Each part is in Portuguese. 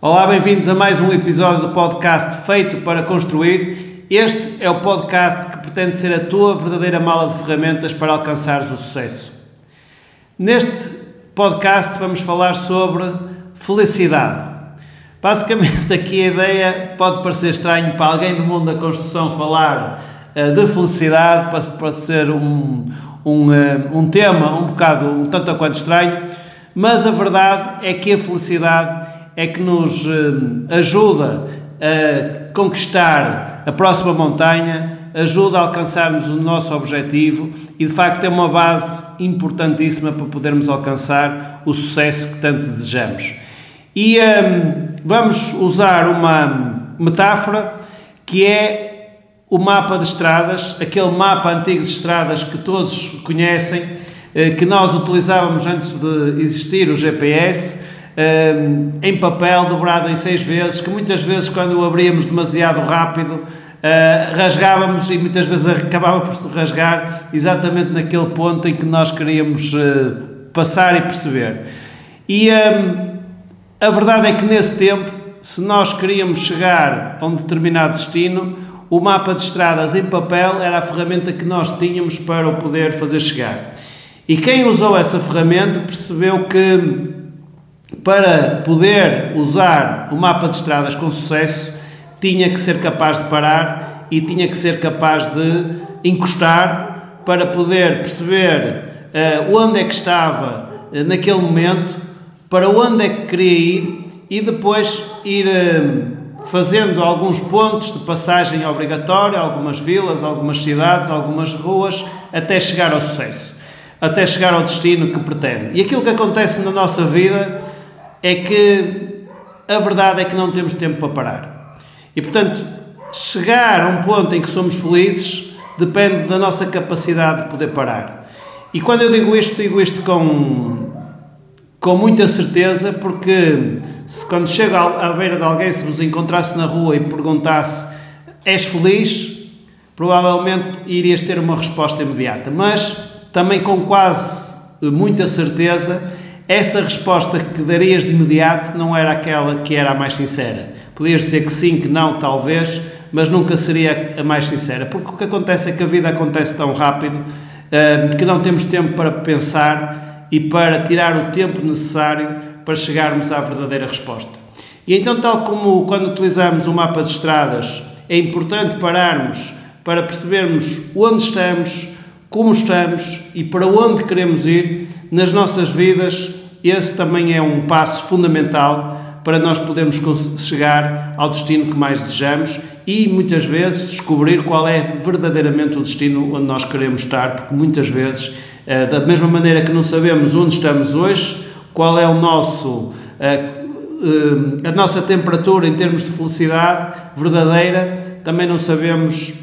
Olá, bem-vindos a mais um episódio do podcast Feito para Construir. Este é o podcast que pretende ser a tua verdadeira mala de ferramentas para alcançares o sucesso. Neste podcast vamos falar sobre felicidade. Basicamente, aqui a ideia pode parecer estranho para alguém do mundo da construção falar uh, de felicidade, pode ser um, um, uh, um tema um bocado, um tanto quanto estranho, mas a verdade é que a felicidade é que nos uh, ajuda a conquistar a próxima montanha, ajuda a alcançarmos o nosso objetivo e de facto é uma base importantíssima para podermos alcançar o sucesso que tanto desejamos. E um, vamos usar uma metáfora que é o mapa de estradas, aquele mapa antigo de estradas que todos conhecem, eh, que nós utilizávamos antes de existir o GPS Em papel, dobrado em seis vezes, que muitas vezes, quando o abríamos demasiado rápido, Uh, rasgávamos e muitas vezes acabava por se rasgar exatamente naquele ponto em que nós queríamos uh, passar e perceber. E a verdade é que nesse tempo, se nós queríamos chegar a um determinado destino, o mapa de estradas em papel era a ferramenta que nós tínhamos para o poder fazer chegar. E quem usou essa ferramenta percebeu que para poder usar o mapa de estradas com sucesso, tinha que ser capaz de parar e tinha que ser capaz de encostar para poder perceber uh, onde é que estava uh, naquele momento, para onde é que queria ir e depois ir uh, fazendo alguns pontos de passagem obrigatória, algumas vilas, algumas cidades, algumas ruas, até chegar ao sucesso, até chegar ao destino que pretende. E aquilo que acontece na nossa vida é que a verdade é que não temos tempo para parar. E portanto, chegar a um ponto em que somos felizes depende da nossa capacidade de poder parar. E quando eu digo isto, digo isto com, com muita certeza, porque se quando chego à beira de alguém, se vos encontrasse na rua e perguntasse: És feliz? Provavelmente irias ter uma resposta imediata, mas também com quase muita certeza essa resposta que darias de imediato não era aquela que era a mais sincera. Podias dizer que sim, que não, talvez, mas nunca seria a mais sincera, porque o que acontece é que a vida acontece tão rápido uh, que não temos tempo para pensar e para tirar o tempo necessário para chegarmos à verdadeira resposta. E então, tal como quando utilizamos o mapa de estradas, é importante pararmos para percebermos onde estamos, como estamos e para onde queremos ir nas nossas vidas, esse também é um passo fundamental para nós podermos chegar ao destino que mais desejamos e muitas vezes descobrir qual é verdadeiramente o destino onde nós queremos estar, porque muitas vezes, eh, da mesma maneira que não sabemos onde estamos hoje, qual é o nosso eh, eh, a nossa temperatura em termos de felicidade verdadeira, também não sabemos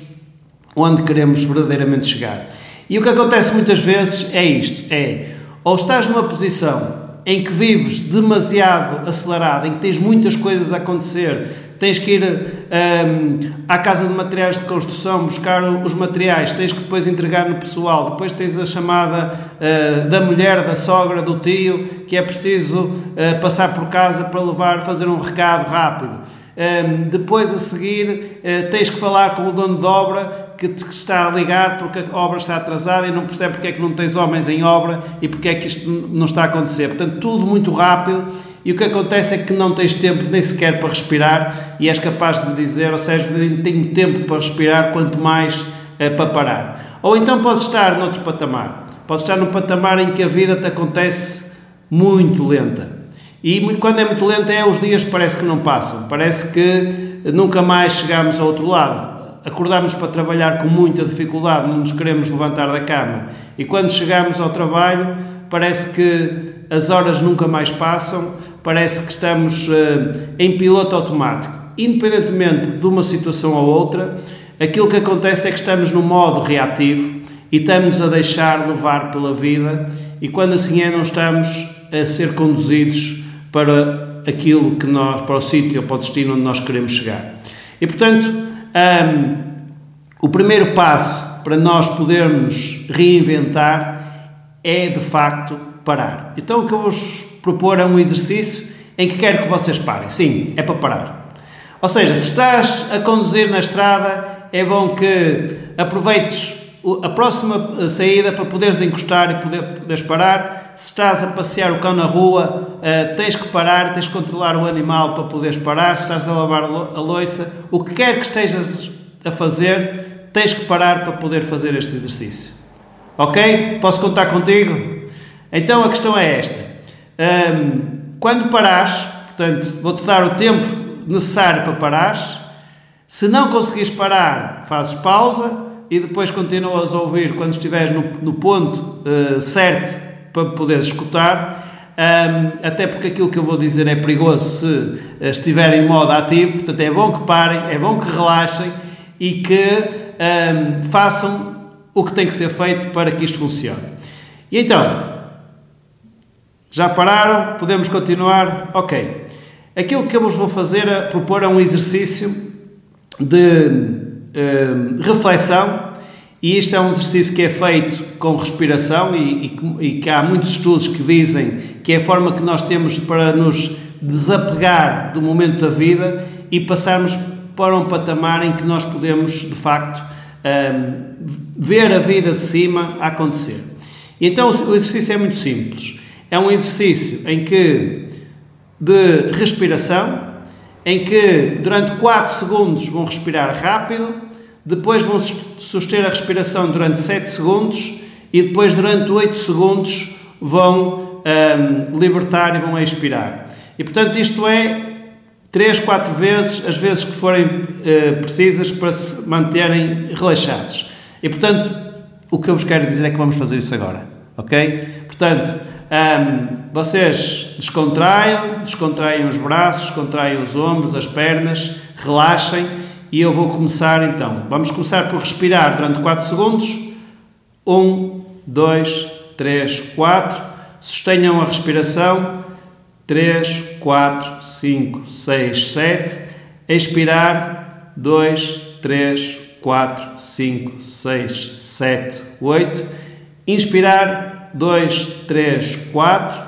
onde queremos verdadeiramente chegar. E o que acontece muitas vezes é isto: é ou estás numa posição em que vives demasiado acelerado, em que tens muitas coisas a acontecer, tens que ir um, à casa de materiais de construção buscar os materiais, tens que depois entregar no pessoal, depois tens a chamada uh, da mulher, da sogra, do tio, que é preciso uh, passar por casa para levar, fazer um recado rápido. Um, depois a seguir uh, tens que falar com o dono de obra que te está a ligar porque a obra está atrasada e não percebe porque é que não tens homens em obra e porque é que isto não está a acontecer. Portanto, tudo muito rápido e o que acontece é que não tens tempo nem sequer para respirar e és capaz de dizer, ou seja, tenho tempo para respirar, quanto mais é, para parar. Ou então podes estar noutro patamar. Podes estar num patamar em que a vida te acontece muito lenta. E quando é muito lenta é os dias parece que não passam. Parece que nunca mais chegamos ao outro lado acordamos para trabalhar com muita dificuldade, não nos queremos levantar da cama. E quando chegamos ao trabalho, parece que as horas nunca mais passam, parece que estamos uh, em piloto automático. Independentemente de uma situação ou outra, aquilo que acontece é que estamos no modo reativo e estamos a deixar levar pela vida, e quando assim é, não estamos a ser conduzidos para aquilo que nós, para o sítio para o destino onde nós queremos chegar. E portanto, um, o primeiro passo para nós podermos reinventar é de facto parar. Então o que eu vos propor é um exercício em que quero que vocês parem. Sim, é para parar. Ou seja, se estás a conduzir na estrada, é bom que aproveites a próxima saída para poderes encostar e poder, poderes parar. Se estás a passear o cão na rua, uh, tens que parar, tens que controlar o animal para poderes parar. Se estás a lavar a loiça, o que quer que estejas a fazer, tens que parar para poder fazer este exercício. Ok? Posso contar contigo? Então a questão é esta. Um, quando parares, portanto, vou-te dar o tempo necessário para parares. Se não conseguires parar, fazes pausa e depois continuas a ouvir quando estiveres no, no ponto uh, certo para poderes escutar. Um, até porque aquilo que eu vou dizer é perigoso se uh, estiver em modo ativo, portanto é bom que parem, é bom que relaxem e que um, façam o que tem que ser feito para que isto funcione. E então, já pararam? Podemos continuar? Ok. Aquilo que eu vos vou fazer é propor é um exercício de uh, reflexão, e este é um exercício que é feito com respiração e, e, e, que há muitos estudos que dizem que é a forma que nós temos para nos desapegar do momento da vida e passarmos para um patamar em que nós podemos, de facto, um, ver a vida de cima a acontecer. Então o exercício é muito simples. É um exercício em que de respiração, em que durante 4 segundos vão respirar rápido, depois vão suster a respiração durante 7 segundos e depois durante 8 segundos vão um, libertar e vão expirar. E portanto isto é 3, 4 vezes, as vezes que forem uh, precisas para se manterem relaxados. E portanto o que eu vos quero dizer é que vamos fazer isso agora, ok? Portanto, um, vocês descontraiam, descontraiam os braços, descontraiam os ombros, as pernas, relaxem e eu vou começar então. Vamos começar por respirar durante 4 segundos. 1, 2, 3, 4. Sustenham a respiração. 3, 4, 5, 6, 7. Expirar. 2, 3, 4, 5, 6, 7, 8. Inspirar. 2, 3, 4.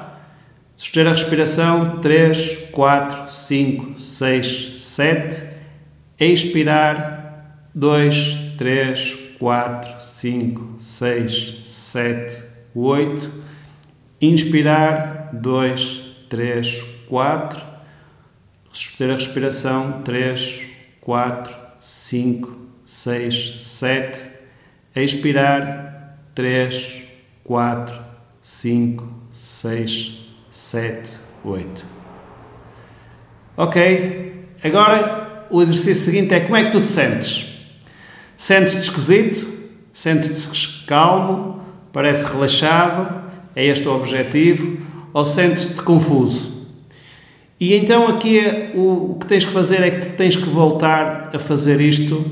Suster a respiração. 3, 4, 5, 6, 7. Expirar. 2, 3, 4, 5, 6, 7, 8. Inspirar. 2, 3, 4. Suster a respiração. 3, 4, 5, 6, 7. Expirar. 3, 4, 5, 6, 7, 8. Ok? Agora o exercício seguinte é como é que tu te sentes? Sentes-te esquisito? Sentes-te calmo? Parece relaxado? É este o objetivo? Ou sentes-te confuso? E então aqui é, o, o que tens que fazer é que tens que voltar a fazer isto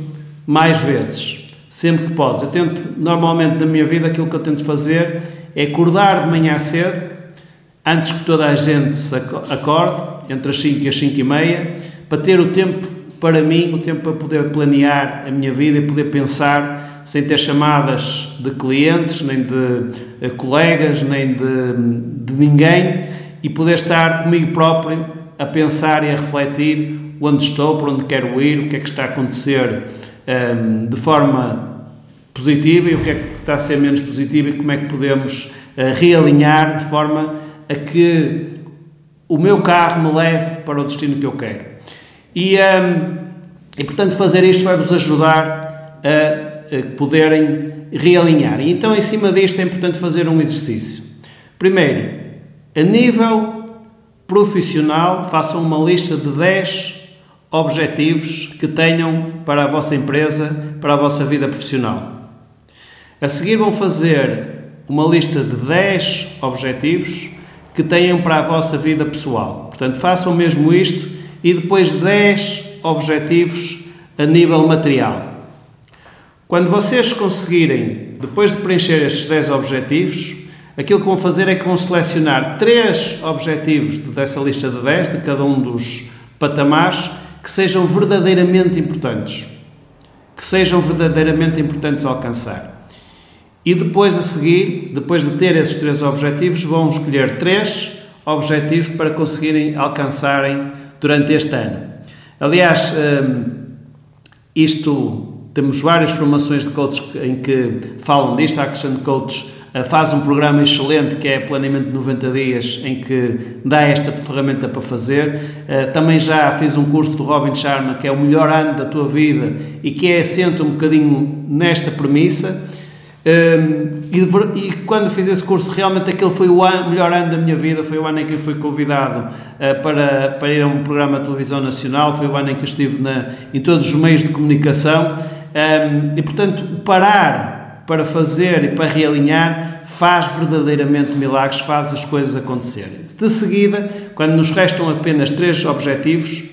mais vezes sempre que podes. Eu tento, normalmente na minha vida, aquilo que eu tento fazer é acordar de manhã cedo, antes que toda a gente se acorde, entre as 5 e as 5 e meia, para ter o tempo para mim, o tempo para poder planear a minha vida e poder pensar sem ter chamadas de clientes, nem de eh, colegas, nem de, de ninguém e poder estar comigo próprio a pensar e a refletir onde estou, para onde quero ir, o que é que está a acontecer um, ehm, de forma positiva e o que é que está a ser menos positivo e como é que podemos uh, realinhar de forma a que o meu carro me leve para o destino que eu quero. E, um, e portanto, fazer isto vai-vos ajudar a, a poderem realinhar. E então, em cima disto, é importante fazer um exercício. Primeiro, a nível profissional, façam uma lista de 10 objetivos que tenham para a vossa empresa, para a vossa vida profissional. A seguir vão fazer uma lista de 10 objetivos que tenham para a vossa vida pessoal. Portanto, façam mesmo isto e depois 10 objetivos a nível material. Quando vocês conseguirem, depois de preencher estes 10 objetivos, aquilo que vão fazer é que vão selecionar 3 objetivos dessa lista de 10, de cada um dos patamares, que sejam verdadeiramente importantes. Que sejam verdadeiramente importantes a alcançar. E depois a seguir, depois de ter esses três objetivos, vão escolher três objetivos para conseguirem alcançarem durante este ano. Aliás, hum, isto temos várias formações de coaches em que falam disto. A Action Coach eh, faz um programa excelente que é Planeamento de 90 Dias, em que dá esta ferramenta para fazer. Eh, também já fiz um curso do Robin Sharma, que é o melhor ano da tua vida e que é assenta um bocadinho nesta premissa. Um, e, e, quando fiz esse curso, realmente aquele foi o ano, melhor ano da minha vida. Foi o ano em que fui convidado uh, para, para ir a um programa de televisão nacional. Foi o ano em que estive na, em todos os meios de comunicação. Um, e portanto, parar para fazer e para realinhar faz verdadeiramente milagres, faz as coisas acontecerem. De seguida, quando nos restam apenas três objetivos,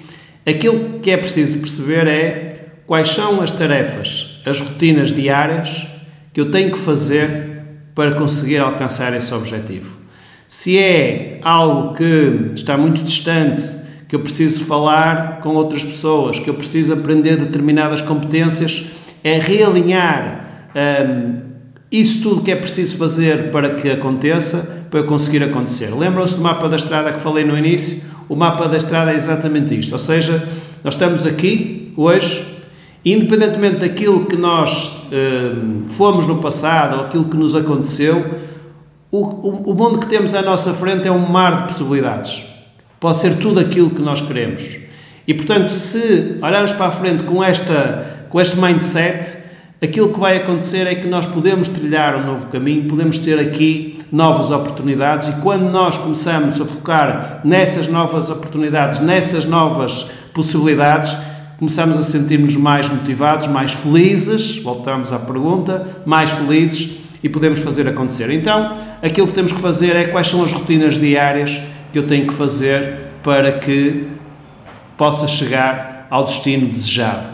aquilo que é preciso perceber é quais são as tarefas, as rotinas diárias que eu tenho que fazer para conseguir alcançar esse objetivo. Se é algo que está muito distante, que eu preciso falar com outras pessoas, que eu preciso aprender determinadas competências, é realinhar hum, isso tudo que é preciso fazer para que aconteça, para conseguir acontecer. Lembram-se do mapa da estrada que falei no início? O mapa da estrada é exatamente isto, ou seja, nós estamos aqui hoje Independentemente daquilo que nós uh, fomos no passado ou aquilo que nos aconteceu, o, o, o mundo que temos à nossa frente é um mar de possibilidades. Pode ser tudo aquilo que nós queremos. E portanto, se olharmos para a frente com, esta, com este mindset, aquilo que vai acontecer é que nós podemos trilhar um novo caminho, podemos ter aqui novas oportunidades e quando nós começamos a focar nessas novas oportunidades, nessas novas possibilidades, começamos a sentir-nos mais motivados, mais felizes, voltamos à pergunta, mais felizes e podemos fazer acontecer. Então, aquilo que temos que fazer é quais são as rotinas diárias que eu tenho que fazer para que possa chegar ao destino desejado.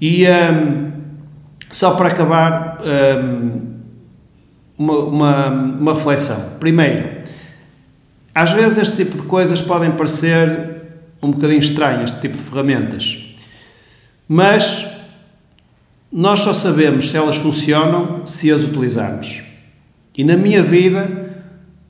E um, só para acabar, um, uma, uma, uma reflexão. Primeiro, às vezes este tipo de coisas podem parecer um bocadinho estranhas, este tipo de ferramentas. Mas nós só sabemos se elas funcionam se as utilizarmos. E na minha vida,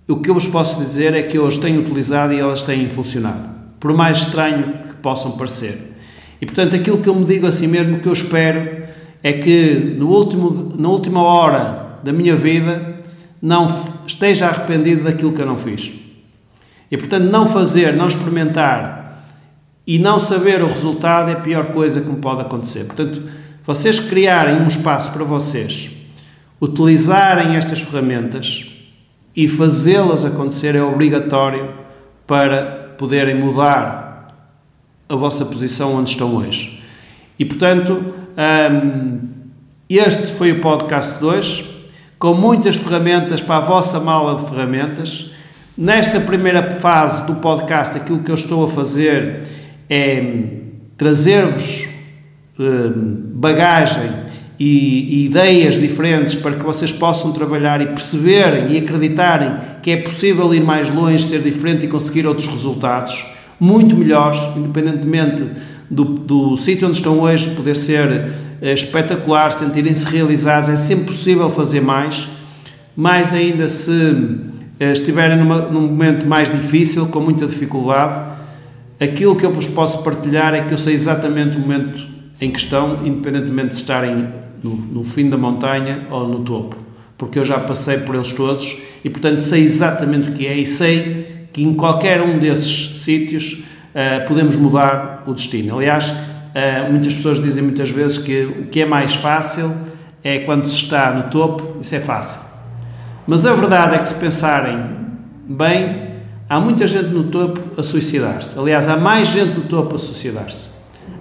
o que eu vos posso dizer é que eu as tenho utilizado e elas têm funcionado, por mais estranho que possam parecer. E portanto, aquilo que eu me digo a si mesmo, que eu espero, é que no último, na última hora da minha vida não esteja arrependido daquilo que eu não fiz. E portanto, não fazer, não experimentar e não saber o resultado é a pior coisa que me pode acontecer. Portanto, vocês criarem um espaço para vocês, utilizarem estas ferramentas e fazê-las acontecer é obrigatório para poderem mudar a vossa posição onde estão hoje. E portanto, hum, este foi o podcast de hoje, com muitas ferramentas para a vossa mala de ferramentas. Nesta primeira fase do podcast, aquilo que eu estou a fazer é trazer-vos hum, bagagem e, ideias diferentes para que vocês possam trabalhar e perceberem e acreditarem que é possível ir mais longe, ser diferente e conseguir outros resultados muito melhores, independentemente do, do sítio onde estão hoje, poder ser é, espetacular, sentirem-se realizados, é sempre possível fazer mais, mais ainda se é, estiverem numa, num momento mais difícil, com muita dificuldade, Aquilo que eu vos posso partilhar é que eu sei exatamente o momento em que estão, independentemente de estarem no, no, fim da montanha ou no topo, porque eu já passei por eles todos e, portanto, sei exatamente o que é e sei que em qualquer um desses sítios uh, podemos mudar o destino. Aliás, uh, muitas pessoas dizem muitas vezes que o que é mais fácil é quando se está no topo, isso é fácil. Mas a verdade é que se pensarem bem, Há muita gente no topo a suicidar-se. Aliás, há mais gente no topo a suicidar-se.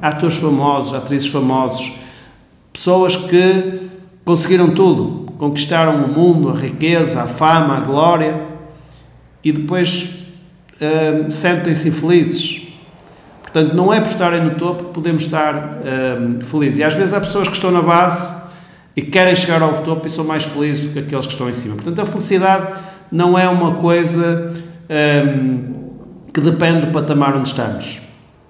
Atores famosos, atrizes famosos, pessoas que conseguiram tudo, conquistaram o mundo, a riqueza, a fama, a glória e depois uh, sentem-se infelizes. Portanto, não é por estarem no topo que podemos estar uh, felizes. E às vezes há pessoas que estão na base e querem chegar ao topo e são mais felizes do que aqueles que estão em cima. Portanto, a felicidade não é uma coisa um, que depende do patamar onde estamos.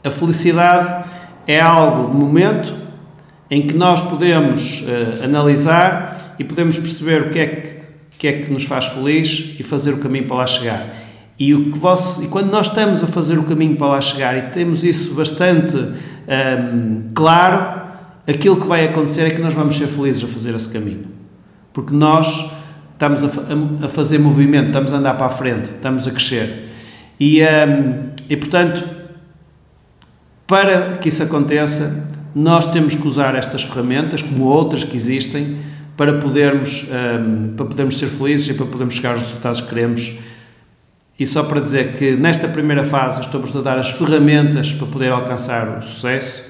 A felicidade é algo de momento em que nós podemos uh, analisar e podemos perceber o que é que, que é que nos faz feliz e fazer o caminho para lá chegar. E, o que você, e quando nós estamos a fazer o caminho para lá chegar e temos isso bastante um, claro, aquilo que vai acontecer é que nós vamos ser felizes a fazer esse caminho. Porque nós estamos a, a, fazer movimento, estamos a andar para a frente, estamos a crescer. E, um, e portanto, para que isso aconteça, nós temos que usar estas ferramentas, como outras que existem, para podermos, um, para podermos ser felizes e para podermos chegar aos resultados que queremos. E só para dizer que nesta primeira fase estou-vos a dar as ferramentas para poder alcançar o sucesso.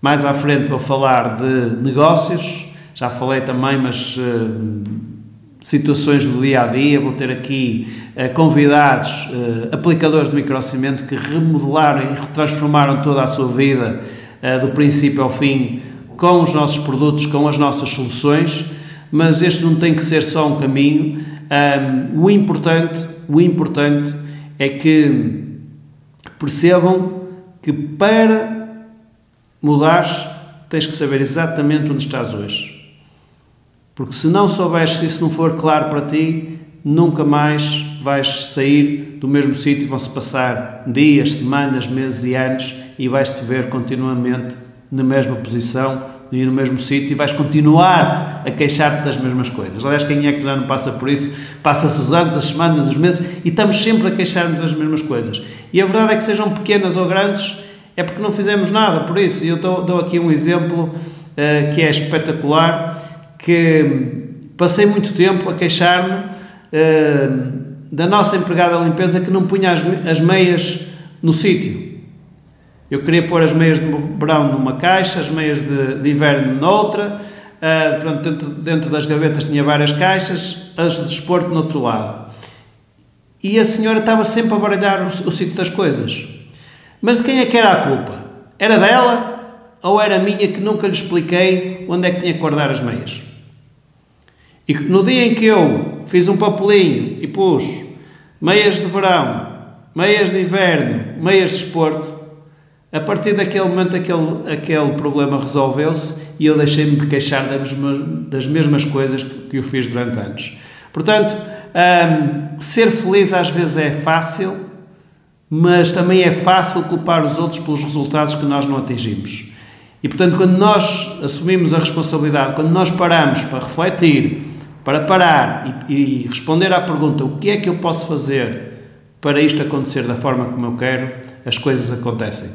Mais à frente vou falar de negócios, já falei também, mas uh, situações do dia a dia. Vou ter aqui uh, convidados, uh, aplicadores de microcimento que remodelaram e transformaram toda a sua vida do princípio ao fim com os nossos produtos, com as nossas soluções, mas este não tem que ser só um caminho. Um, o importante, o importante é que percebam que para mudares tens que saber exatamente onde estás hoje. Porque se não souberes, se isso não for claro para ti, nunca mais vais sair do mesmo sítio, vão-se passar dias, semanas, meses e anos e vais-te ver continuamente na mesma posição e no mesmo sítio e vais continuar a queixar-te das mesmas coisas. Aliás, quem é que já não passa por isso? Passa-se os anos, as semanas, os meses e estamos sempre a queixar-nos das mesmas coisas. E a verdade é que sejam pequenas ou grandes, é porque não fizemos nada por isso. E eu dou, dou aqui um exemplo uh, que é espetacular, que passei muito tempo a queixar-me uh, da nossa empregada de limpeza que não punha as, as meias no sítio. Eu queria pôr as meias de verão numa caixa, as meias de, de inverno noutra, uh, pronto, dentro, dentro das gavetas tinha várias caixas, as de desporto no outro lado. E a senhora estava sempre a baralhar o, o sítio das coisas. Mas de quem é que era a culpa? Era dela ou era minha que nunca lhe expliquei onde é que tinha que guardar as meias? E no dia em que eu fiz um papelinho e pus meias de verão, meias de inverno, meias de desporto, a partir daquele momento, aquele, aquele problema resolveu-se e eu deixei-me de queixar das, das mesmas coisas que eu fiz durante anos. Portanto, um, ser feliz às vezes é fácil, mas também é fácil culpar os outros pelos resultados que nós não atingimos. E portanto, quando nós assumimos a responsabilidade, quando nós paramos para refletir, para parar e, e responder à pergunta: o que é que eu posso fazer para isto acontecer da forma como eu quero, as coisas acontecem.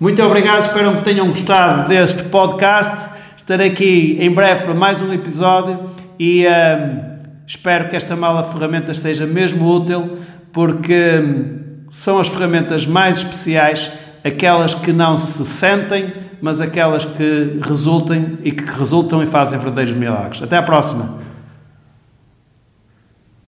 Muito obrigado, espero que tenham gostado deste podcast. Estarei aqui em breve para mais um episódio e um, espero que esta mala de ferramentas seja mesmo útil, porque um, são as ferramentas mais especiais, aquelas que não se sentem, mas aquelas que resultem e que resultam e fazem verdadeiros milagres. Até à próxima!